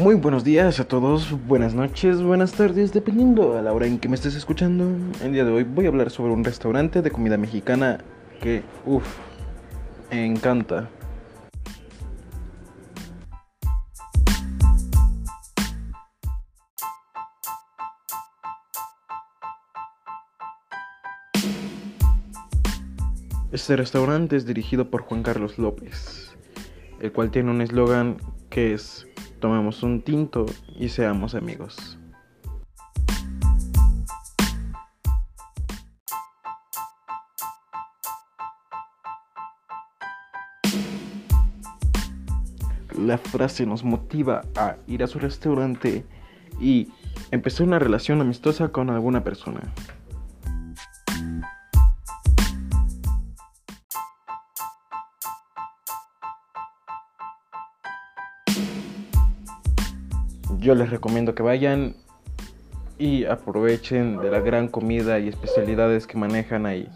Muy buenos días a todos, buenas noches, buenas tardes, dependiendo a la hora en que me estés escuchando. El día de hoy voy a hablar sobre un restaurante de comida mexicana que, uff, encanta. Este restaurante es dirigido por Juan Carlos López, el cual tiene un eslogan que es tomemos un tinto y seamos amigos. La frase nos motiva a ir a su restaurante y empezar una relación amistosa con alguna persona. Yo les recomiendo que vayan y aprovechen de la gran comida y especialidades que manejan ahí.